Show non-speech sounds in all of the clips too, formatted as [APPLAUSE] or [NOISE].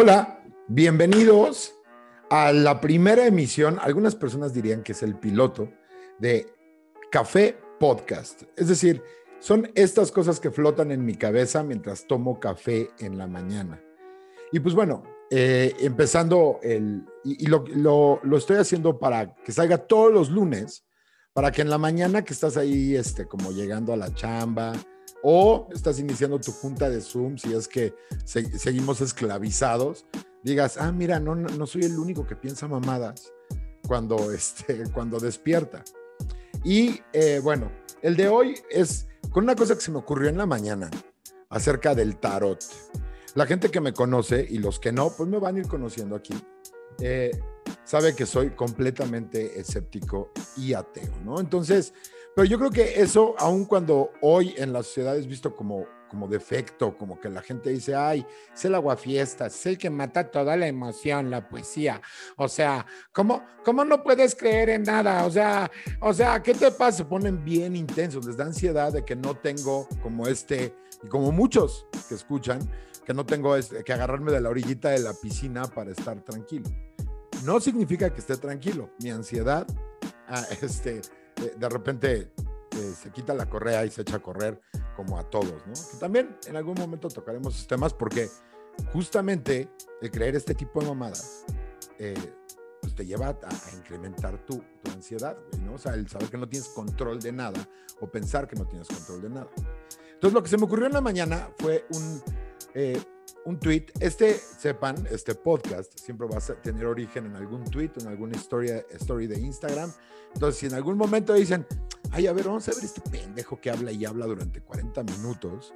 Hola, bienvenidos a la primera emisión. Algunas personas dirían que es el piloto de Café Podcast. Es decir, son estas cosas que flotan en mi cabeza mientras tomo café en la mañana. Y pues bueno, eh, empezando el, y, lo, lo, estoy haciendo para que salga todos los lunes, para que en la mañana que estás ahí, este, como llegando a la chamba, o estás iniciando tu junta de Zoom, si es que seguimos esclavizados, digas, ah, mira, no, no, soy el único que piensa mamadas cuando, [LAUGHS] este, cuando despierta. Y eh, bueno, el de hoy es con una cosa que se me ocurrió en la mañana acerca del tarot. La gente que me conoce y los que no, pues me van a ir conociendo aquí. Eh, sabe que soy completamente escéptico y ateo, ¿no? Entonces, pero yo creo que eso, aun cuando hoy en la sociedad es visto como, como defecto, como que la gente dice, ay, es el aguafiesta, es el que mata toda la emoción, la poesía. O sea, ¿cómo, ¿cómo no puedes creer en nada? O sea, o sea, ¿qué te pasa? Se ponen bien intensos, les da ansiedad de que no tengo como este, y como muchos que escuchan, que no tengo este, que agarrarme de la orillita de la piscina para estar tranquilo. No significa que esté tranquilo. Mi ansiedad, ah, este, de repente eh, se quita la correa y se echa a correr como a todos, ¿no? Que también en algún momento tocaremos esos temas porque justamente el creer este tipo de mamadas eh, pues te lleva a, incrementar tu, tu, ansiedad, ¿no? O sea, el saber que no tienes control de nada o pensar que no tienes control de nada. Entonces, lo que se me ocurrió en la mañana fue un, eh, un tweet. Este, sepan, este podcast siempre va a tener origen en algún tweet, en alguna historia, story de Instagram. Entonces, si en algún momento dicen, ay, a ver, vamos a ver este pendejo que habla y habla durante 40 minutos,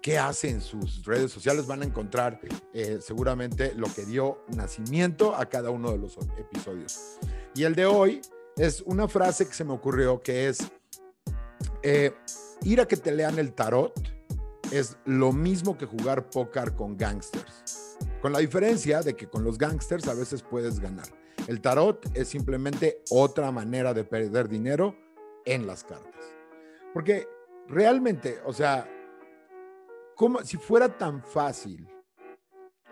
qué hace en sus redes sociales, van a encontrar eh, seguramente lo que dio nacimiento a cada uno de los episodios. Y el de hoy es una frase que se me ocurrió que es, eh, ir a que te lean el tarot es lo mismo que jugar póker con gangsters. Con la diferencia de que con los gangsters a veces puedes ganar. El tarot es simplemente otra manera de perder dinero en las cartas. Porque realmente, o sea, como si fuera tan fácil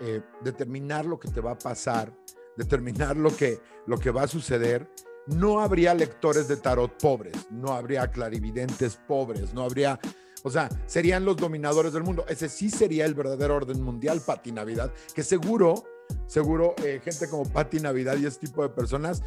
eh, determinar lo que te va a pasar, determinar lo que, lo que va a suceder, no habría lectores de tarot pobres, no habría clarividentes pobres, no habría o sea, serían los dominadores del mundo. Ese sí sería el verdadero orden mundial, Pati Navidad, que seguro, seguro, eh, gente como Pati Navidad y este tipo de personas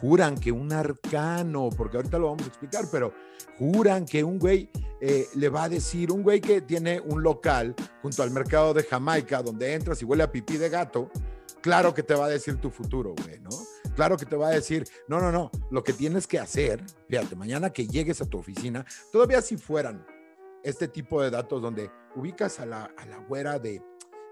juran que un arcano, porque ahorita lo vamos a explicar, pero juran que un güey eh, le va a decir, un güey que tiene un local junto al mercado de Jamaica, donde entras y huele a pipí de gato, claro que te va a decir tu futuro, güey, ¿no? Claro que te va a decir, no, no, no, lo que tienes que hacer, fíjate, mañana que llegues a tu oficina, todavía si fueran este tipo de datos donde ubicas a la, a la güera de,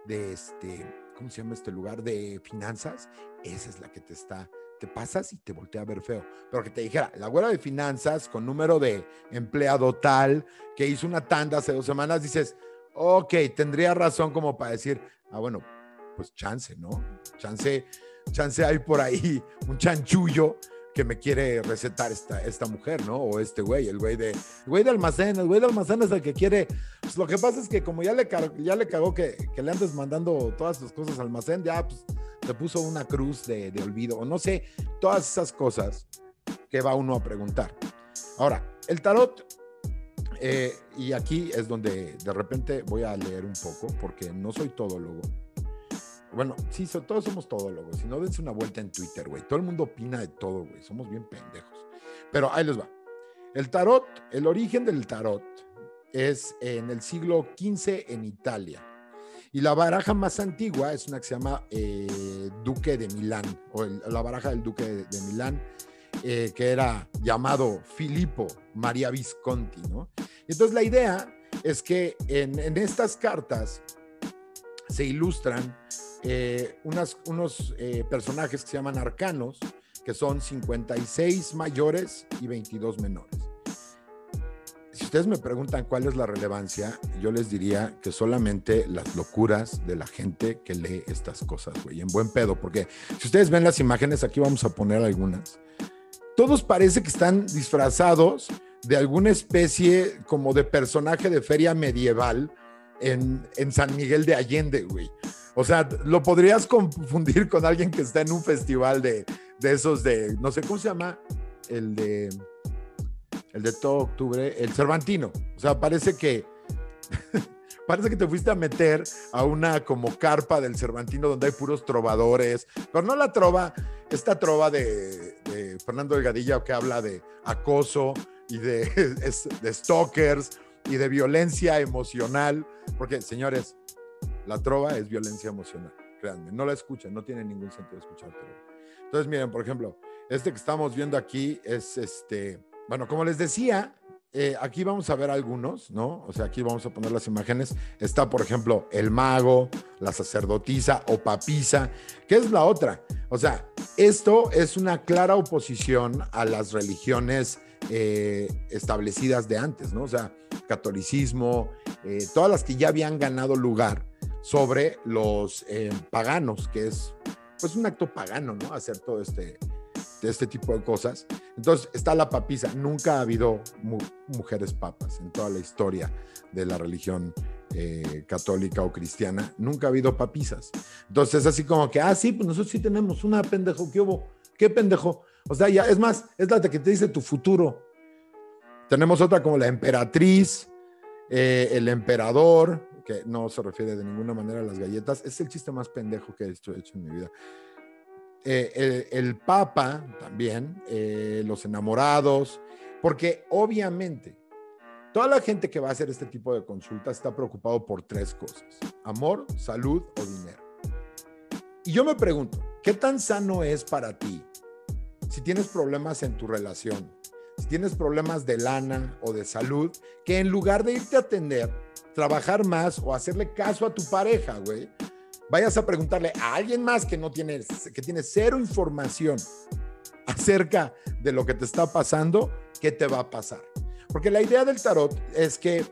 de este, ¿cómo se llama este lugar? De finanzas, esa es la que te está, te pasas y te voltea a ver feo. Pero que te dijera, la güera de finanzas con número de empleado tal, que hizo una tanda hace dos semanas, dices, ok, tendría razón como para decir, ah, bueno, pues chance, ¿no? Chance, chance hay por ahí [LAUGHS] un chanchullo que me quiere recetar esta, esta mujer, ¿no? O este güey, el güey de, güey de almacén, el güey de almacén es el que quiere. Pues lo que pasa es que como ya le, ya le cagó que, que le andes mandando todas sus cosas al almacén, ya pues te puso una cruz de, de olvido, o no sé, todas esas cosas que va uno a preguntar. Ahora, el tarot, eh, y aquí es donde de repente voy a leer un poco, porque no soy todólogo bueno, sí, todos somos todólogos. Si no, dense una vuelta en Twitter, güey. Todo el mundo opina de todo, güey. Somos bien pendejos. Pero ahí les va. El tarot, el origen del tarot es en el siglo XV en Italia. Y la baraja más antigua es una que se llama eh, Duque de Milán, o la baraja del Duque de, Milán, eh, que era llamado Filippo María Visconti, ¿no? Entonces la idea es que en, en estas cartas se ilustran eh, unos eh, personajes que se llaman arcanos, que son 56 mayores y 22 menores. Si ustedes me preguntan cuál es la relevancia, yo les diría que solamente las locuras de la gente que lee estas cosas, güey, en buen pedo, porque si ustedes ven las imágenes, aquí vamos a poner algunas, todos parece que están disfrazados de alguna especie como de personaje de feria medieval en, en San Miguel de Allende, güey. O sea, lo podrías confundir con alguien que está en un festival de, de esos de, no sé cómo se llama, el de, el de todo octubre, el Cervantino. O sea, parece que, [LAUGHS] parece que te fuiste a meter a una como carpa del Cervantino donde hay puros trovadores, pero no la trova, esta trova de, de Fernando Delgadilla que habla de acoso y de, [LAUGHS] de stalkers y de violencia emocional, porque señores, la trova es violencia emocional, créanme, no la escuchan, no tiene ningún sentido escuchar trova. Entonces, miren, por ejemplo, este que estamos viendo aquí es este, bueno, como les decía, eh, aquí vamos a ver algunos, ¿no? O sea, aquí vamos a poner las imágenes. Está, por ejemplo, el mago, la sacerdotisa o papisa, que es la otra. O sea, esto es una clara oposición a las religiones eh, establecidas de antes, ¿no? O sea, catolicismo, eh, todas las que ya habían ganado lugar sobre los eh, paganos, que es pues un acto pagano, ¿no? Hacer todo este, este tipo de cosas. Entonces está la papisa. Nunca ha habido mujeres papas en toda la historia de la religión eh, católica o cristiana. Nunca ha habido papisas. Entonces es así como que, ah, sí, pues nosotros sí tenemos una pendejo. ¿Qué hubo? ¿Qué pendejo? O sea, ya es más, es la que te dice tu futuro. Tenemos otra como la emperatriz, eh, el emperador, que no se refiere de ninguna manera a las galletas. Es el chiste más pendejo que he hecho, en mi vida. Eh, el, Papa también, eh, los enamorados, porque obviamente toda la gente que va a hacer este tipo de consultas está preocupado por tres cosas, amor, salud o dinero. Y yo me pregunto, ¿qué tan sano es para ti si tienes problemas en tu relación, si tienes problemas de lana o de salud, que en lugar de irte a atender, trabajar más o hacerle caso a tu pareja, güey, vayas a preguntarle a alguien más que no tiene, que tiene cero información acerca de lo que te está pasando, ¿qué te va a pasar? Porque la idea del tarot es que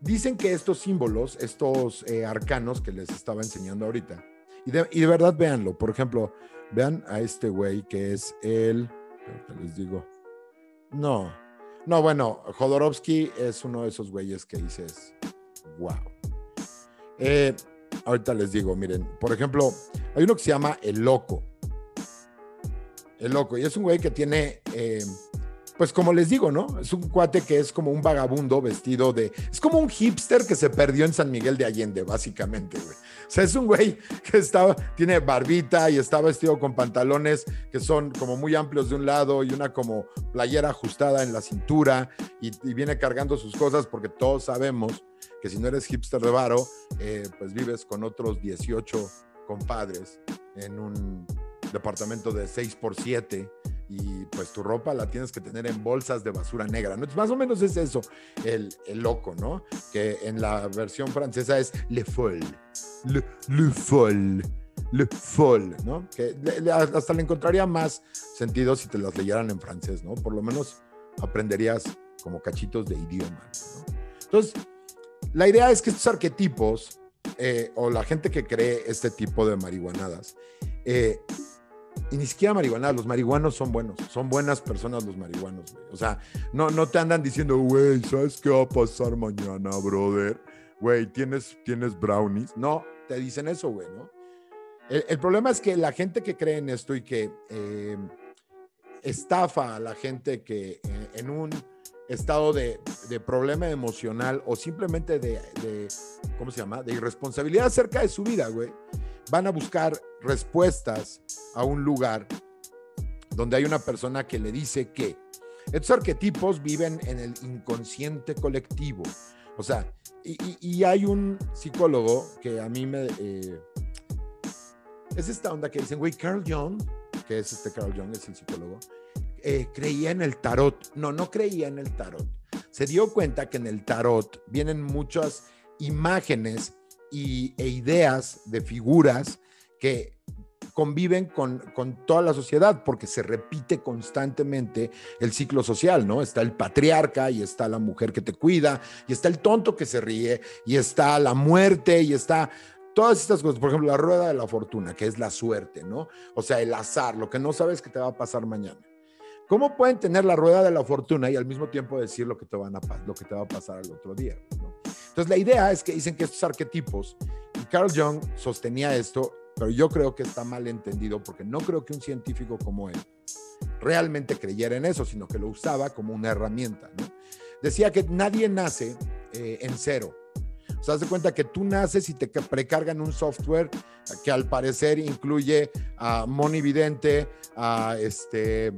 dicen que estos símbolos, estos eh, arcanos que les estaba enseñando ahorita, y de, y de verdad véanlo, por ejemplo, Vean a este güey que es el. Les digo. No. No, bueno, Jodorowsky es uno de esos güeyes que dices. Wow. Eh, ahorita les digo, miren, por ejemplo, hay uno que se llama El Loco. El Loco. Y es un güey que tiene. Eh, pues como les digo, ¿no? Es un cuate que es como un vagabundo vestido de... Es como un hipster que se perdió en San Miguel de Allende, básicamente, güey. O sea, es un güey que estaba, tiene barbita y está vestido con pantalones que son como muy amplios de un lado y una como playera ajustada en la cintura y, viene cargando sus cosas porque todos sabemos que si no eres hipster de varo, eh, pues vives con otros 18 compadres en un departamento de 6 por 7 y pues tu ropa la tienes que tener en bolsas de basura negra, ¿no? Más o menos es eso, el, el loco, ¿no? Que en la versión francesa es le folle, le, le folle, le folle, ¿no? Que hasta le encontraría más sentido si te las leyeran en francés, ¿no? Por lo menos aprenderías como cachitos de idioma, ¿no? Entonces, la idea es que estos arquetipos, eh, o la gente que cree este tipo de marihuanadas, eh, y ni siquiera marihuana, los marihuanos son buenos, son buenas personas los marihuanos, güey. O sea, no, no te andan diciendo, güey, ¿sabes qué va a pasar mañana, brother? Güey, ¿tienes, ¿tienes brownies? No, te dicen eso, güey, ¿no? El, problema es que la gente que cree en esto y que eh, estafa a la gente que eh, en un estado de, de, problema emocional o simplemente de, de, ¿cómo se llama? De irresponsabilidad acerca de su vida, güey van a buscar respuestas a un lugar donde hay una persona que le dice que estos arquetipos viven en el inconsciente colectivo. O sea, y, hay un psicólogo que a mí me... Eh, es esta onda que dicen, güey, Carl Jung, que es este Carl Jung, es el psicólogo, eh, creía en el tarot. No, no creía en el tarot. Se dio cuenta que en el tarot vienen muchas imágenes y, e ideas de figuras que conviven con, con, toda la sociedad porque se repite constantemente el ciclo social, ¿no? Está el patriarca y está la mujer que te cuida y está el tonto que se ríe y está la muerte y está todas estas cosas, por ejemplo, la rueda de la fortuna, que es la suerte, ¿no? O sea, el azar, lo que no sabes que te va a pasar mañana. ¿Cómo pueden tener la rueda de la fortuna y al mismo tiempo decir lo que te, van a, lo que te va a pasar al otro día? ¿no? Entonces, la idea es que dicen que estos arquetipos Carl Jung sostenía esto, pero yo creo que está mal entendido porque no creo que un científico como él realmente creyera en eso, sino que lo usaba como una herramienta. Decía que nadie nace eh, en cero. O sea, cuenta que tú naces y te precargan un software que al parecer incluye a Moni Vidente, a este,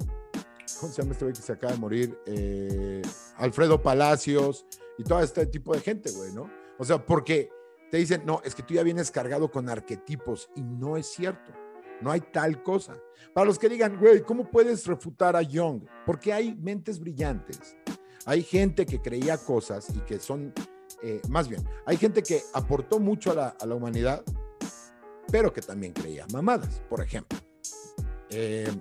¿cómo se llama este güey que se acaba de morir? Eh, Alfredo Palacios y todo este tipo de gente, güey, ¿no? O sea, porque te dicen, no, es que tú ya vienes cargado con arquetipos y no es cierto. No hay tal cosa. Para los que digan, güey, ¿cómo puedes refutar a Young? Porque hay mentes brillantes. Hay gente que creía cosas y que son, eh, más bien, hay gente que aportó mucho a la, a la, humanidad, pero que también creía mamadas, por ejemplo. Eh,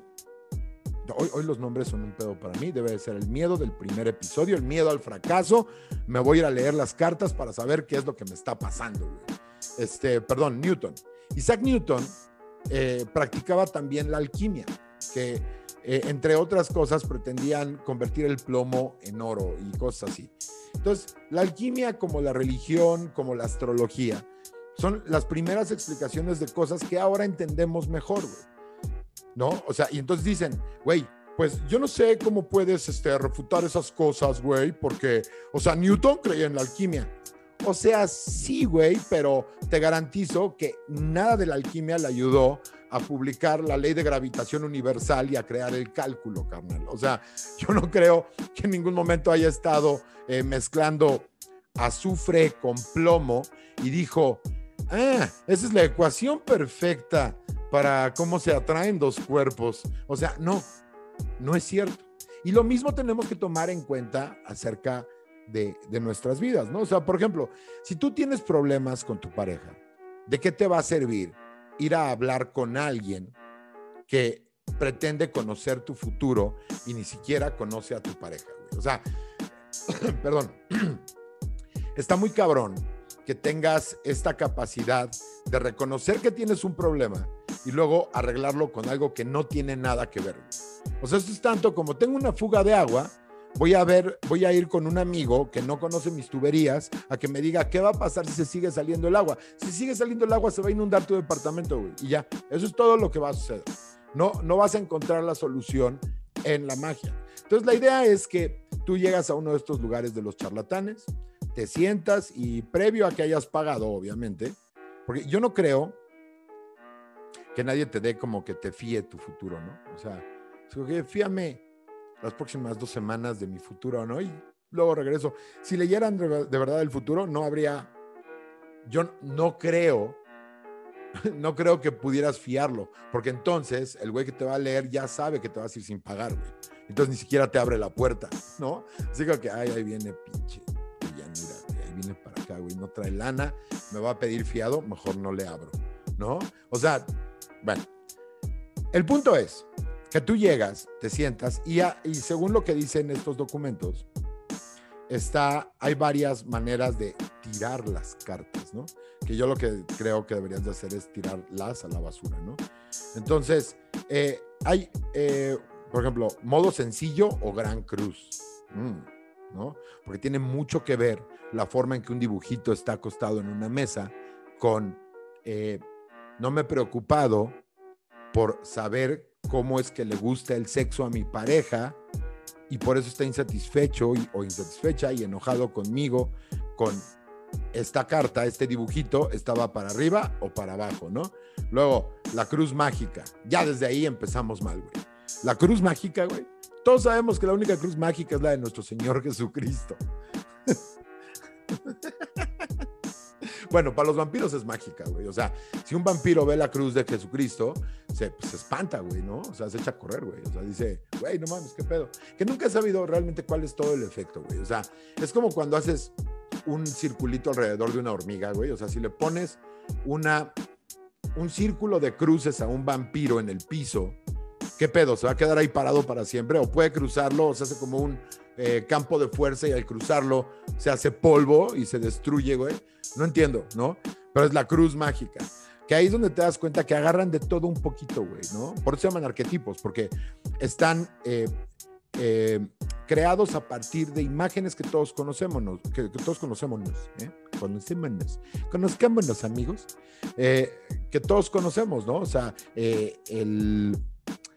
hoy, hoy, los nombres son un pedo para mí. Debe ser el miedo del primer episodio, el miedo al fracaso. Me voy a ir a leer las cartas para saber qué es lo que me está pasando. Este, perdón, Newton. Isaac Newton eh, practicaba también la alquimia, que eh, entre otras cosas pretendían convertir el plomo en oro y cosas así. Entonces, la alquimia como la religión, como la astrología, son las primeras explicaciones de cosas que ahora entendemos mejor, ¿No? O sea, y entonces dicen, güey, pues yo no sé cómo puedes este, refutar esas cosas, güey, porque, o sea, Newton creía en la alquimia. O sea, sí, güey, pero te garantizo que nada de la alquimia le ayudó a publicar la ley de gravitación universal y a crear el cálculo, carnal. O sea, yo no creo que en ningún momento haya estado eh, mezclando azufre con plomo y dijo, ah, esa es la ecuación perfecta para cómo se atraen dos cuerpos. O sea, no, no es cierto. Y lo mismo tenemos que tomar en cuenta acerca de, nuestras vidas, ¿no? O sea, por ejemplo, si tú tienes problemas con tu pareja, ¿de qué te va a servir ir a hablar con alguien que pretende conocer tu futuro y ni siquiera conoce a tu pareja? Güey? O sea, [CLEARS THROAT] perdón, [CLEARS THROAT] está muy cabrón que tengas esta capacidad de reconocer que tienes un problema y luego arreglarlo con algo que no tiene nada que ver. O sea, esto es tanto como tengo una fuga de agua, voy a ver, voy a ir con un amigo que no conoce mis tuberías a que me diga qué va a pasar si se sigue saliendo el agua. Si sigue saliendo el agua, se va a inundar tu departamento, güey. Y ya, eso es todo lo que va a suceder. No, no vas a encontrar la solución en la magia. Entonces, la idea es que tú llegas a uno de estos lugares de los charlatanes, te sientas y previo a que hayas pagado, obviamente, porque yo no creo que nadie te dé como que te fíe tu futuro, ¿no? O sea, fíame las próximas dos semanas de mi futuro, ¿no? Y luego regreso. Si leyeran de verdad el futuro, no habría, yo no creo, [LAUGHS] no creo que pudieras fiarlo, porque entonces el güey que te va a leer ya sabe que te vas a ir sin pagar, güey. Entonces ni siquiera te abre la puerta, ¿no? Así que, ay, ahí viene pinche, mira, ahí viene para acá, güey, no trae lana, me va a pedir fiado, mejor no le abro, ¿no? O sea, bueno, el punto es que tú llegas, te sientas y, y según lo que dicen estos documentos, está, hay varias maneras de tirar las cartas, ¿no? Que yo lo que creo que deberías de hacer es tirarlas a la basura, ¿no? Entonces, eh, hay, eh, por ejemplo, modo sencillo o gran cruz, mm, ¿no? Porque tiene mucho que ver la forma en que un dibujito está acostado en una mesa con eh, no me he preocupado por saber cómo es que le gusta el sexo a mi pareja y por eso está insatisfecho o insatisfecha y enojado conmigo con esta carta, este dibujito, estaba para arriba o para abajo, ¿no? Luego, la cruz mágica. Ya desde ahí empezamos mal, güey. La cruz mágica, güey. Todos sabemos que la única cruz mágica es la de nuestro Señor Jesucristo. [LAUGHS] Bueno, para los vampiros es mágica, güey. O sea, si un vampiro ve la cruz de Jesucristo, se, pues, se espanta, güey, ¿no? O sea, se echa a correr, güey. O sea, dice, güey, no mames, qué pedo. Que nunca he sabido realmente cuál es todo el efecto, güey. O sea, es como cuando haces un circulito alrededor de una hormiga, güey. O sea, si le pones una, un círculo de cruces a un vampiro en el piso, ¿qué pedo? ¿Se va a quedar ahí parado para siempre? ¿O puede cruzarlo? O se hace como un eh, campo de fuerza y al cruzarlo se hace polvo y se destruye, güey. No entiendo, ¿no? Pero es la cruz mágica. Que ahí es donde te das cuenta que agarran de todo un poquito, güey, ¿no? Por eso se llaman arquetipos, porque están eh, eh, creados a partir de imágenes que todos conocemos, que, todos conocemos, ¿eh? conocémonos, conozcámonos amigos, que todos conocemos, ¿no? O sea, el,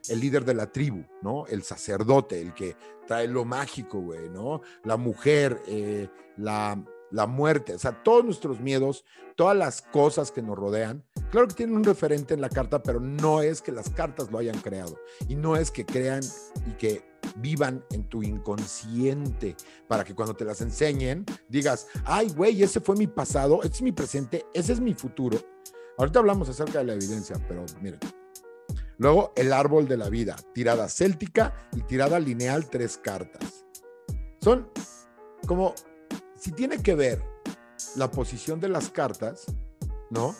el líder de la tribu, ¿no? El sacerdote, el que trae lo mágico, güey, ¿no? La mujer, eh, la, la muerte, o sea, todos nuestros miedos, todas las cosas que nos rodean, claro que tienen un referente en la carta, pero no es que las cartas lo hayan creado y no es que crean y que vivan en tu inconsciente para que cuando te las enseñen digas, ay, güey, ese fue mi pasado, ese es mi presente, ese es mi futuro. Ahorita hablamos acerca de la evidencia, pero miren. Luego, el árbol de la vida, tirada céltica y tirada lineal, tres cartas. Son como, si tiene que ver la posición de las cartas, ¿no?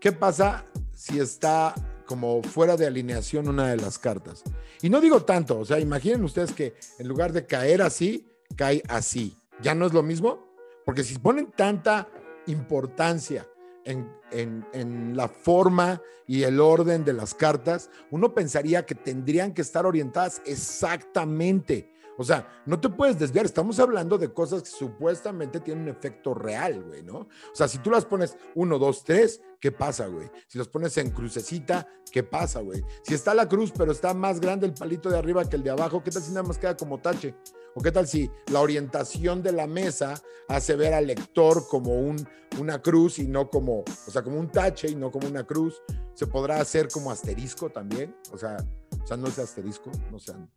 ¿Qué pasa si está como fuera de alineación una de las cartas? Y no digo tanto, o sea, imaginen ustedes que en lugar de caer así, cae así. ¿Ya no es lo mismo? Porque si ponen tanta importancia en, la forma y el orden de las cartas, uno pensaría que tendrían que estar orientadas exactamente. O sea, no te puedes desviar. Estamos hablando de cosas que supuestamente tienen un efecto real, güey, ¿no? O sea, si tú las pones uno, dos, tres, ¿qué pasa, güey? Si las pones en crucecita, ¿qué pasa, güey? Si está la cruz, pero está más grande el palito de arriba que el de abajo, ¿qué tal si nada más queda como tache? ¿O qué tal si la orientación de la mesa hace ver al lector como un, una cruz y no como, o sea, como un tache y no como una cruz? ¿Se podrá hacer como asterisco también? O sea, o sea no sea asterisco, no sean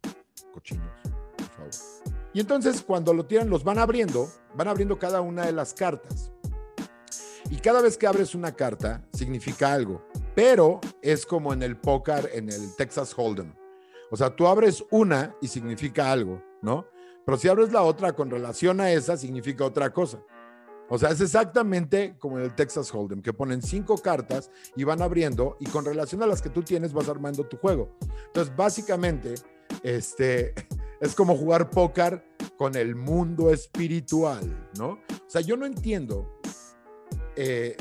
cochinos, por favor. Y entonces cuando lo tiran, los van abriendo, van abriendo cada una de las cartas. Y cada vez que abres una carta, significa algo. Pero es como en el póker, en el Texas Hold'em. O sea, tú abres una y significa algo, ¿no? Pero si abres la otra con relación a esa, significa otra cosa. O sea, es exactamente como en el Texas Hold'em, que ponen cinco cartas y van abriendo y con relación a las que tú tienes vas armando tu juego. Entonces, básicamente, este, [LAUGHS] es como jugar póker con el mundo espiritual, ¿no? O sea, yo no entiendo. Eh,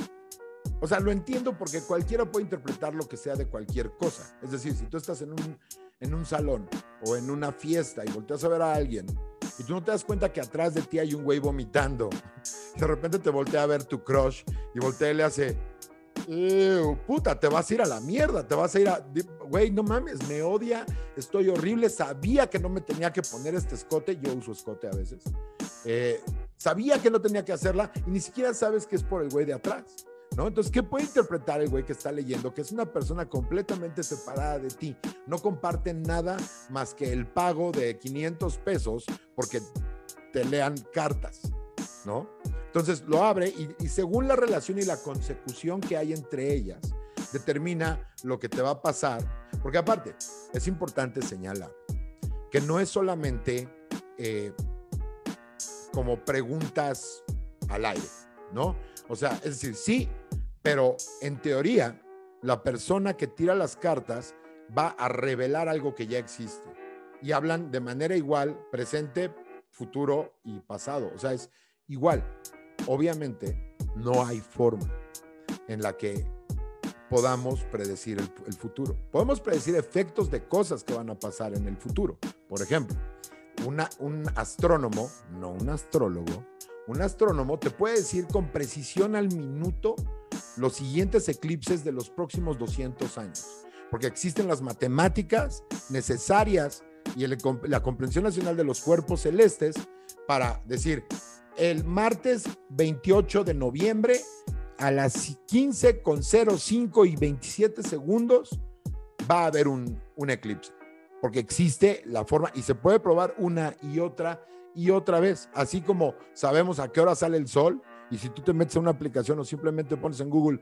o sea, lo entiendo porque cualquiera puede interpretar lo que sea de cualquier cosa. Es decir, si tú estás en un, en un salón o en una fiesta y volteas a ver a alguien y tú no te das cuenta que atrás de ti hay un güey vomitando. De repente te voltea a ver tu crush y voltea y le hace, puta, te vas a ir a la mierda, te vas a ir a, güey, no mames, me odia, estoy horrible, sabía que no me tenía que poner este escote, yo uso escote a veces, eh, sabía que no tenía que hacerla y ni siquiera sabes que es por el güey de atrás. ¿No? Entonces, ¿qué puede interpretar el güey que está leyendo? Que es una persona completamente separada de ti. No comparte nada más que el pago de 500 pesos porque te lean cartas, ¿no? Entonces lo abre y, y según la relación y la consecución que hay entre ellas, determina lo que te va a pasar. Porque aparte, es importante señalar que no es solamente eh, como preguntas al aire, ¿no? O sea, es decir, sí, pero en teoría, la persona que tira las cartas va a revelar algo que ya existe. Y hablan de manera igual, presente, futuro y pasado. O sea, es igual. Obviamente, no hay forma en la que podamos predecir el, futuro. Podemos predecir efectos de cosas que van a pasar en el futuro. Por ejemplo, un astrónomo, no un astrólogo, un astrónomo te puede decir con precisión al minuto los siguientes eclipses de los próximos 200 años, porque existen las matemáticas necesarias y la comprensión nacional de los cuerpos celestes para decir, el martes 28 de noviembre a las 15 con 05 y 27 segundos va a haber un, un eclipse, porque existe la forma y se puede probar una y otra y otra vez, así como sabemos a qué hora sale el sol y si tú te metes a una aplicación o simplemente pones en Google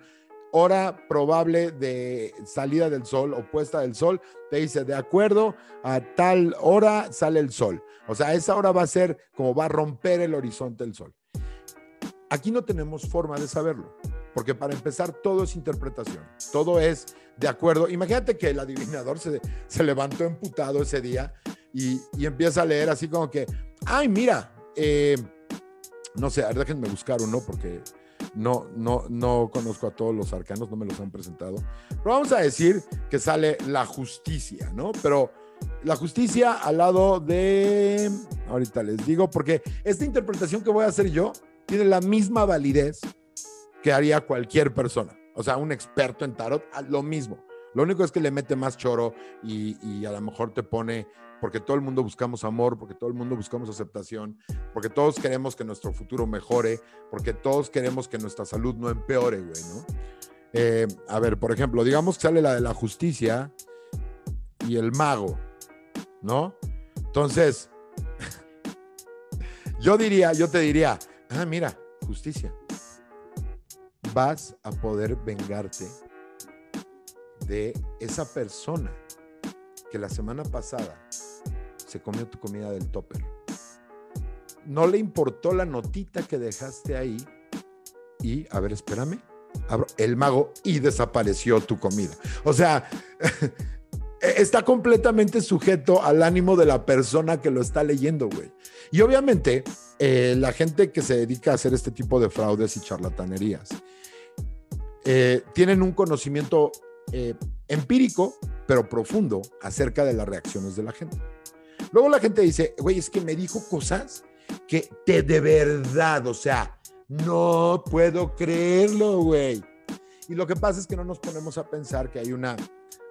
hora probable de salida del sol o puesta del sol, te dice de acuerdo a tal hora sale el sol. O sea, esa hora va a ser como va a romper el horizonte del sol. Aquí no tenemos forma de saberlo, porque para empezar todo es interpretación, todo es de acuerdo. Imagínate que el adivinador se, se levantó emputado ese día y, y empieza a leer así como que, ay, mira, eh, no sé, déjenme buscar uno porque no, no, no conozco a todos los arcanos, no me los han presentado. Pero vamos a decir que sale la justicia, ¿no? Pero La justicia al lado de, ahorita les digo, porque esta interpretación que voy a hacer yo tiene la misma validez que haría cualquier persona. O sea, un experto en tarot, lo mismo. Lo único es que le mete más choro y, y, a lo mejor te pone, porque todo el mundo buscamos amor, porque todo el mundo buscamos aceptación, porque todos queremos que nuestro futuro mejore, porque todos queremos que nuestra salud no empeore, güey, ¿no? Eh, a ver, por ejemplo, digamos que sale la de la justicia y el mago, ¿no? Entonces, [LAUGHS] yo diría, yo te diría, ah, mira, justicia. Vas a poder vengarte de esa persona que la semana pasada se comió tu comida del topper. No le importó la notita que dejaste ahí y, a ver, espérame, abro el mago y desapareció tu comida. O sea, [LAUGHS] está completamente sujeto al ánimo de la persona que lo está leyendo, güey. Y obviamente, eh, la gente que se dedica a hacer este tipo de fraudes y charlatanerías eh, tienen un conocimiento eh, empírico, pero profundo, acerca de las reacciones de la gente. Luego la gente dice, güey, es que me dijo cosas que te de verdad, o sea, no puedo creerlo, güey. Y lo que pasa es que no nos ponemos a pensar que hay, una,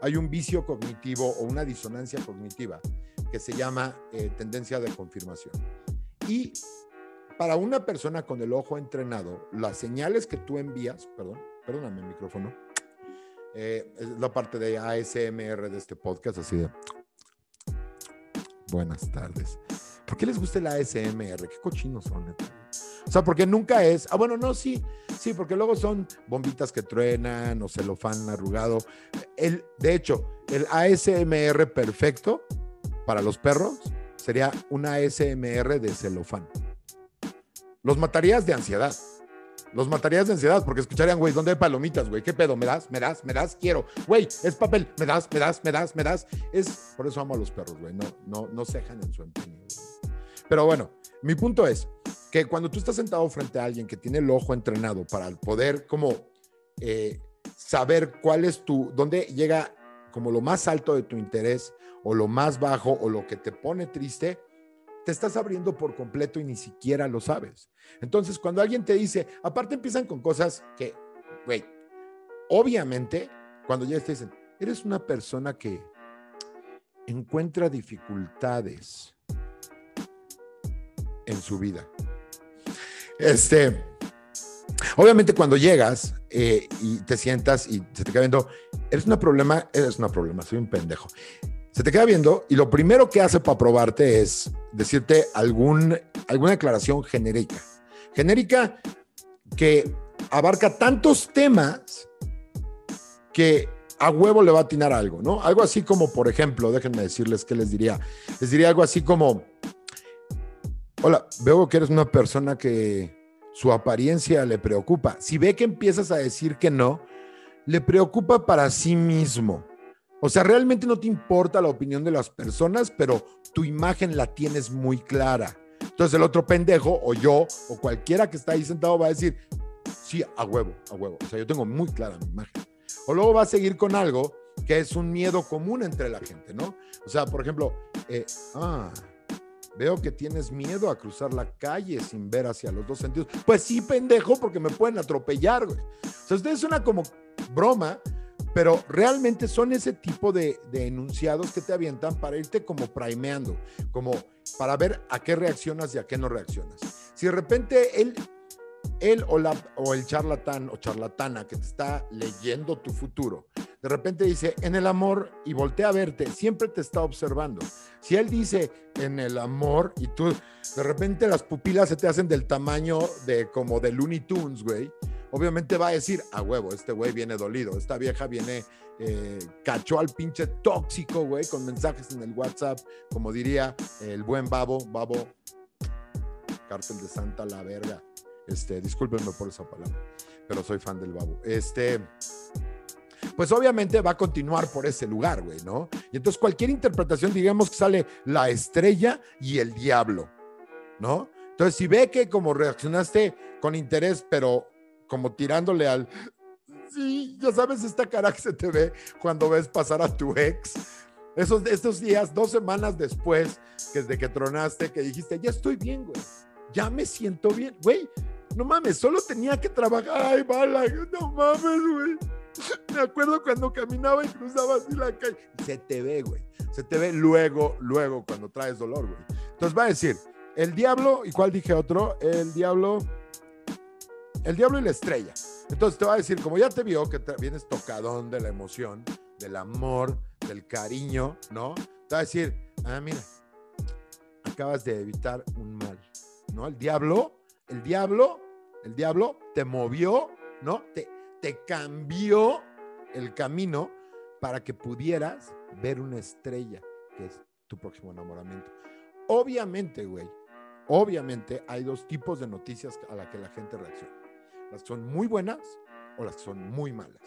hay un vicio cognitivo o una disonancia cognitiva que se llama eh, tendencia de confirmación. Y para una persona con el ojo entrenado, las señales que tú envías, perdón, perdóname el micrófono, eh, es la parte de ASMR de este podcast, así de... Buenas tardes. ¿Por qué les gusta el ASMR? ¿Qué cochinos son? O sea, porque nunca es... Ah, bueno, no, sí, sí, porque luego son bombitas que truenan o celofán arrugado. El, de hecho, el ASMR perfecto para los perros sería un ASMR de celofán. Los matarías de ansiedad. Los matarías de ansiedad porque escucharían, güey, ¿dónde hay palomitas, güey? ¿Qué pedo? ¿Me das? ¿Me das? ¿Me das? Quiero. Güey, es papel. ¿Me das? ¿Me das? ¿Me das? ¿Me das? Es, por eso amo a los perros, güey. No, no, no cejan en su empeño. Pero bueno, mi punto es que cuando tú estás sentado frente a alguien que tiene el ojo entrenado para poder como eh, saber cuál es tu, dónde llega como lo más alto de tu interés o lo más bajo o lo que te pone triste, te estás abriendo por completo y ni siquiera lo sabes. Entonces, cuando alguien te dice, aparte empiezan con cosas que, güey, obviamente, cuando ya te dicen, eres una persona que encuentra dificultades en su vida. Este, obviamente cuando llegas eh, y te sientas y se te queda viendo, eres una problema, eres una problema, soy un pendejo se te queda viendo y lo primero que hace para probarte es decirte algún, alguna declaración genérica. Genérica que abarca tantos temas que a huevo le va a atinar algo, ¿no? Algo así como, por ejemplo, déjenme decirles qué les diría. Les diría algo así como, hola, veo que eres una persona que su apariencia le preocupa. Si ve que empiezas a decir que no, le preocupa para sí mismo. O sea, realmente no te importa la opinión de las personas, pero tu imagen la tienes muy clara. Entonces el otro pendejo, o yo, o cualquiera que está ahí sentado va a decir, sí, a huevo, a huevo. O sea, yo tengo muy clara mi imagen. O luego va a seguir con algo que es un miedo común entre la gente, ¿no? O sea, por ejemplo, eh, ah, veo que tienes miedo a cruzar la calle sin ver hacia los dos sentidos. Pues sí, pendejo, porque me pueden atropellar, güey. O sea, ustedes una como broma, pero realmente son ese tipo de, enunciados que te avientan para irte como primeando, como para ver a qué reaccionas y a qué no reaccionas. Si de repente él, él o, la, o el charlatán o charlatana que te está leyendo tu futuro, de repente dice, en el amor, y voltea a verte, siempre te está observando. Si él dice, en el amor, y tú, de repente las pupilas se te hacen del tamaño de como de Looney Tunes, güey obviamente va a decir, a huevo, este güey viene dolido, esta vieja viene, eh, cachó al pinche tóxico, güey, con mensajes en el WhatsApp, como diría el buen Babo, Babo, cártel de Santa la verga. Este, discúlpenme por esa palabra, pero soy fan del Babo. Este, pues obviamente va a continuar por ese lugar, güey, ¿no? Y entonces cualquier interpretación, digamos que sale la estrella y el diablo, ¿no? Entonces, si ve que como reaccionaste con interés, pero como tirándole al... Sí, ya sabes esta cara que se te ve cuando ves pasar a tu ex Esos, estos días, dos semanas después que de que tronaste, que dijiste, ya estoy bien, güey. Ya me siento bien. Güey, no mames, solo tenía que trabajar. Ay, bala, no mames, güey. Me acuerdo cuando caminaba y cruzaba así la calle. Se te ve, güey. Se te ve luego, luego cuando traes dolor, güey. Entonces va a decir, el diablo, ¿y cuál dije otro? El diablo, el diablo y la estrella. Entonces te va a decir, como ya te vio que vienes tocadón de la emoción, del amor, del cariño, ¿no? Te va a decir, ah, mira, acabas de evitar un mal, ¿no? El diablo, el diablo, el diablo te movió, ¿no? Te, te cambió el camino para que pudieras ver una estrella, que es tu próximo enamoramiento. Obviamente, güey, obviamente hay dos tipos de noticias a las que la gente reacciona. Las que son muy buenas o las que son muy malas.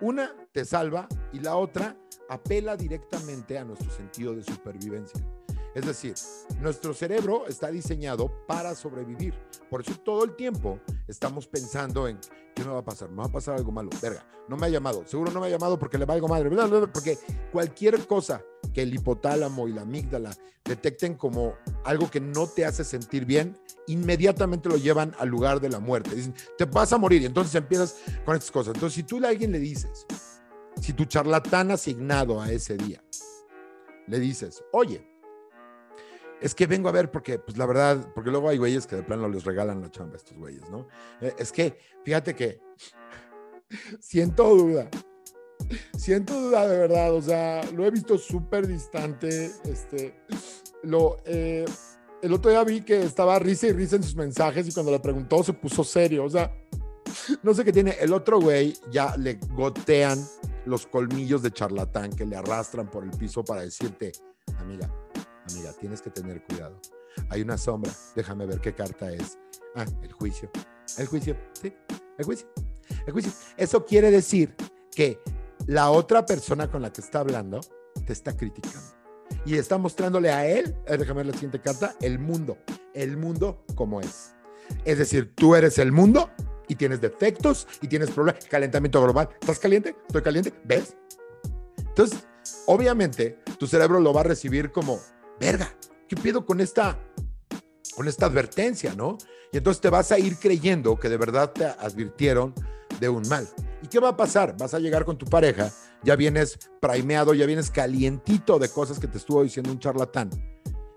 Una te salva y la otra apela directamente a nuestro sentido de supervivencia. Es decir, nuestro cerebro está diseñado para sobrevivir. Por eso todo el tiempo estamos pensando en qué me va a pasar, me va a pasar algo malo. Verga, no me ha llamado, seguro no me ha llamado porque le va algo madre, porque cualquier cosa que el hipotálamo y la amígdala detecten como algo que no te hace sentir bien, inmediatamente lo llevan al lugar de la muerte. Dicen, te vas a morir y entonces empiezas con estas cosas. Entonces, si tú a alguien le dices, si tu charlatán asignado a ese día, le dices, oye, es que vengo a ver porque, pues la verdad, porque luego hay güeyes que de plano les regalan la chamba a estos güeyes, ¿no? Eh, es que, fíjate que [LAUGHS] siento duda, siento duda de verdad, o sea, lo he visto súper distante, este, lo, eh, el otro día vi que estaba risa y risa en sus mensajes y cuando le preguntó se puso serio, o sea, no sé qué tiene, el otro güey ya le gotean los colmillos de charlatán que le arrastran por el piso para decirte, amiga, amiga, tienes que tener cuidado. Hay una sombra, déjame ver qué carta es. Ah, el juicio. El juicio, sí, el juicio. El juicio. Eso quiere decir que la otra persona con la que está hablando te está criticando. Y está mostrándole a él, eh, déjame ver la siguiente carta, el mundo. El mundo como es. Es decir, tú eres el mundo y tienes defectos y tienes problemas. Calentamiento global. ¿Estás caliente? ¿Estoy caliente? ¿Ves? Entonces, obviamente, tu cerebro lo va a recibir como verga, ¿qué pido con esta, con esta advertencia, no? Y entonces te vas a ir creyendo que de verdad te advirtieron de un mal. ¿Y qué va a pasar? Vas a llegar con tu pareja, ya vienes primeado, ya vienes calientito de cosas que te estuvo diciendo un charlatán.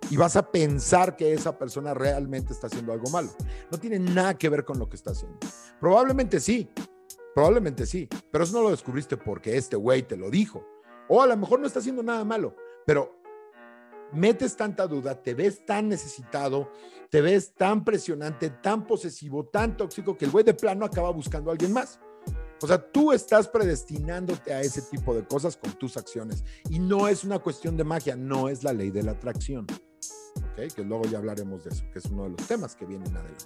Y vas a pensar que esa persona realmente está haciendo algo malo. No tiene nada que ver con lo que está haciendo. Probablemente sí, probablemente sí, pero eso no lo descubriste porque este güey te lo dijo. O a lo mejor no está haciendo nada malo, pero metes tanta duda, te ves tan necesitado, te ves tan presionante, tan posesivo, tan tóxico que el güey de plano acaba buscando a alguien más. O sea, tú estás predestinándote a ese tipo de cosas con tus acciones. Y no es una cuestión de magia, no es la ley de la atracción. ¿Ok? Que luego ya hablaremos de eso, que es uno de los temas que vienen adelante.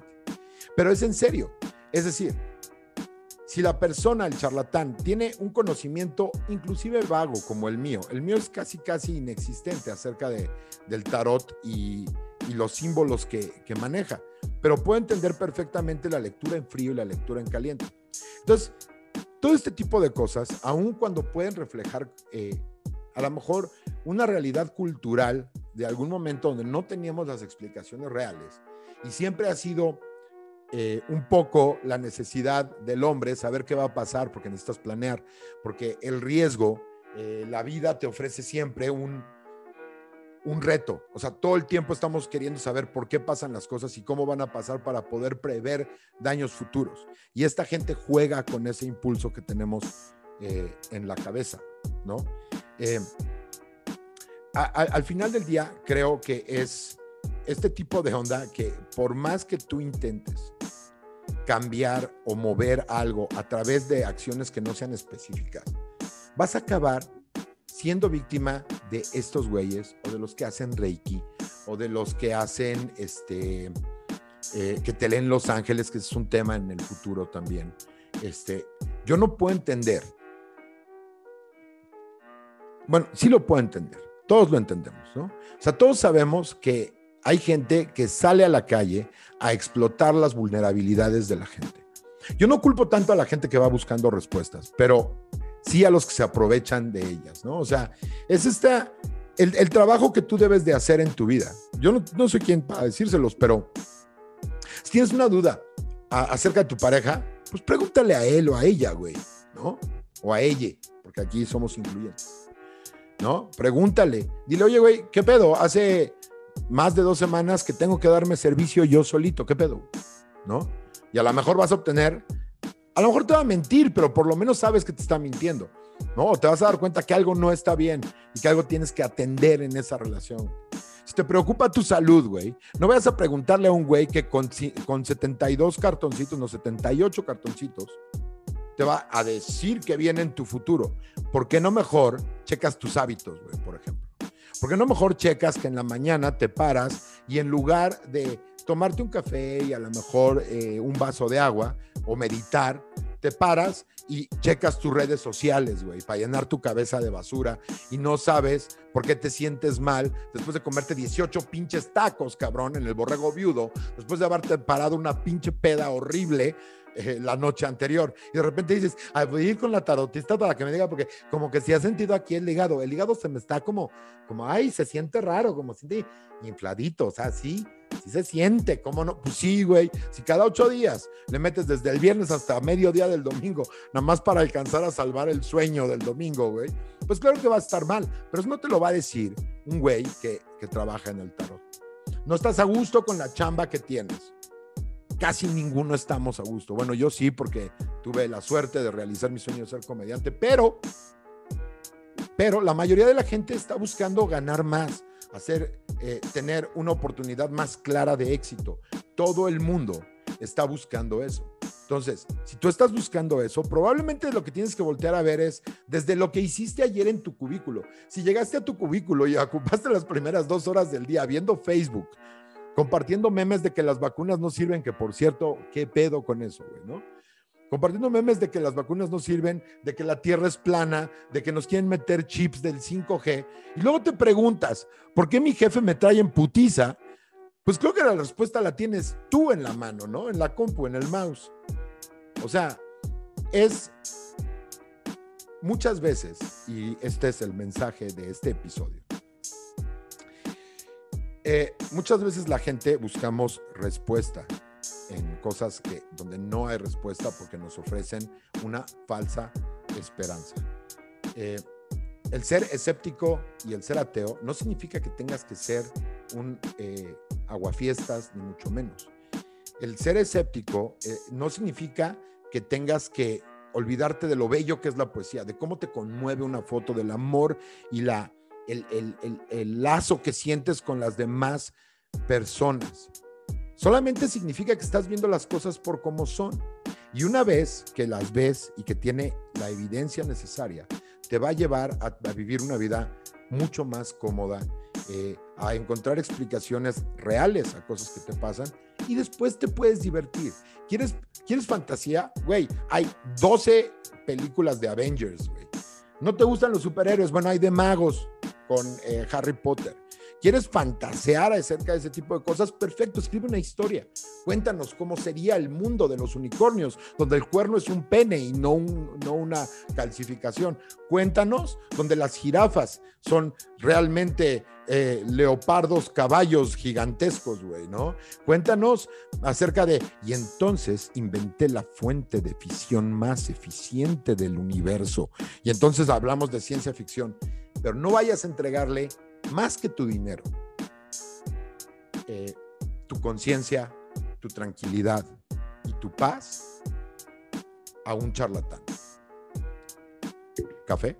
Pero es en serio. Es decir, si la persona, el charlatán, tiene un conocimiento inclusive vago como el mío, el mío es casi, casi inexistente acerca de, del tarot y, y los símbolos que, que, maneja, pero puede entender perfectamente la lectura en frío y la lectura en caliente. Entonces, todo este tipo de cosas, aun cuando pueden reflejar eh, a lo mejor una realidad cultural de algún momento donde no teníamos las explicaciones reales y siempre ha sido eh, un poco la necesidad del hombre, saber qué va a pasar, porque necesitas planear, porque el riesgo, eh, la vida te ofrece siempre un, un reto. O sea, todo el tiempo estamos queriendo saber por qué pasan las cosas y cómo van a pasar para poder prever daños futuros. Y esta gente juega con ese impulso que tenemos eh, en la cabeza, ¿no? al final del día, creo que es este tipo de onda que por más que tú intentes cambiar o mover algo a través de acciones que no sean específicas, vas a acabar siendo víctima de estos güeyes o de los que hacen Reiki o de los que hacen este eh, que te leen Los Ángeles, que es un tema en el futuro también. Este, yo no puedo entender. Bueno, sí lo puedo entender. Todos lo entendemos, ¿no? O sea, todos sabemos que hay gente que sale a la calle a explotar las vulnerabilidades de la gente. Yo no culpo tanto a la gente que va buscando respuestas, pero sí a los que se aprovechan de ellas, ¿no? O sea, es esta, el, trabajo que tú debes de hacer en tu vida. Yo no, no soy quien para decírselos, pero si tienes una duda acerca de tu pareja, pues pregúntale a él o a ella, güey, ¿no? O a ella, porque aquí somos incluyentes, ¿no? Pregúntale, dile, oye, güey, ¿qué pedo? Hace más de dos semanas que tengo que darme servicio yo solito, ¿qué pedo? ¿No? Y a lo mejor vas a obtener, a lo mejor te va a mentir, pero por lo menos sabes que te está mintiendo, ¿no? te vas a dar cuenta que algo no está bien y que algo tienes que atender en esa relación. Si te preocupa tu salud, güey, no vayas a preguntarle a un güey que con, con 72 cartoncitos, no 78 cartoncitos, te va a decir que viene en tu futuro. ¿Por qué no mejor checas tus hábitos, güey, por ejemplo? ¿Por qué no mejor checas que en la mañana te paras y en lugar de tomarte un café y a lo mejor eh, un vaso de agua o meditar, te paras y checas tus redes sociales, güey, para llenar tu cabeza de basura y no sabes por qué te sientes mal después de comerte 18 pinches tacos, cabrón, en el borrego viudo, después de haberte parado una pinche peda horrible eh, la noche anterior. Y de repente dices, voy a ir con la tarotista para que me diga, porque como que si ha sentido aquí el hígado, el hígado se me está como, como, ay, se siente raro, como siente infladito, o sea, sí, sí se siente, ¿cómo no? Pues sí, güey, si cada ocho días le metes desde el viernes hasta mediodía del domingo, nada más para alcanzar a salvar el sueño del domingo, güey, pues claro que va a estar mal, pero no te lo va a decir un güey que, que trabaja en el tarot. No estás a gusto con la chamba que tienes casi ninguno estamos a gusto. Bueno, yo sí, porque tuve la suerte de realizar mi sueño de ser comediante, pero, pero la mayoría de la gente está buscando ganar más, hacer, eh, tener una oportunidad más clara de éxito. Todo el mundo está buscando eso. Entonces, si tú estás buscando eso, probablemente lo que tienes que voltear a ver es desde lo que hiciste ayer en tu cubículo. Si llegaste a tu cubículo y [LAUGHS] ocupaste las primeras dos horas del día viendo Facebook, compartiendo memes de que las vacunas no sirven, que por cierto, ¿qué pedo con eso, güey, no? Compartiendo memes de que las vacunas no sirven, de que la Tierra es plana, de que nos quieren meter chips del 5G. Y luego te preguntas, ¿por qué mi jefe me trae en putiza? Pues creo que la respuesta la tienes tú en la mano, ¿no? En la compu, en el mouse. O sea, es muchas veces, y este es el mensaje de este episodio, eh, muchas veces la gente buscamos respuesta en cosas que donde no hay respuesta porque nos ofrecen una falsa esperanza. Eh, el ser escéptico y el ser ateo no significa que tengas que ser un eh, aguafiestas ni mucho menos. El ser escéptico no significa que tengas que olvidarte de lo bello que es la poesía, de cómo te conmueve una foto, del amor y la el, lazo que sientes con las demás personas. Solamente significa que estás viendo las cosas por como son. Y una vez que las ves y que tiene la evidencia necesaria, te va a llevar a, vivir una vida mucho más cómoda, eh, a encontrar explicaciones reales a cosas que te pasan y después te puedes divertir. ¿Quieres, ¿quieres fantasía? Güey, hay 12 películas de Avengers, güey. ¿No te gustan los superhéroes? Bueno, hay de magos con eh, Harry Potter. ¿Quieres fantasear acerca de ese tipo de cosas? Perfecto, escribe una historia. Cuéntanos cómo sería el mundo de los unicornios, donde el cuerno es un pene y no, no una calcificación. Cuéntanos donde las jirafas son realmente eh, leopardos, caballos gigantescos, güey, ¿no? Cuéntanos acerca de... Y entonces inventé la fuente de fisión más eficiente del universo. Y entonces hablamos de ciencia ficción pero no vayas a entregarle más que tu dinero, eh, tu conciencia, tu tranquilidad y tu paz a un charlatán. ¿Café?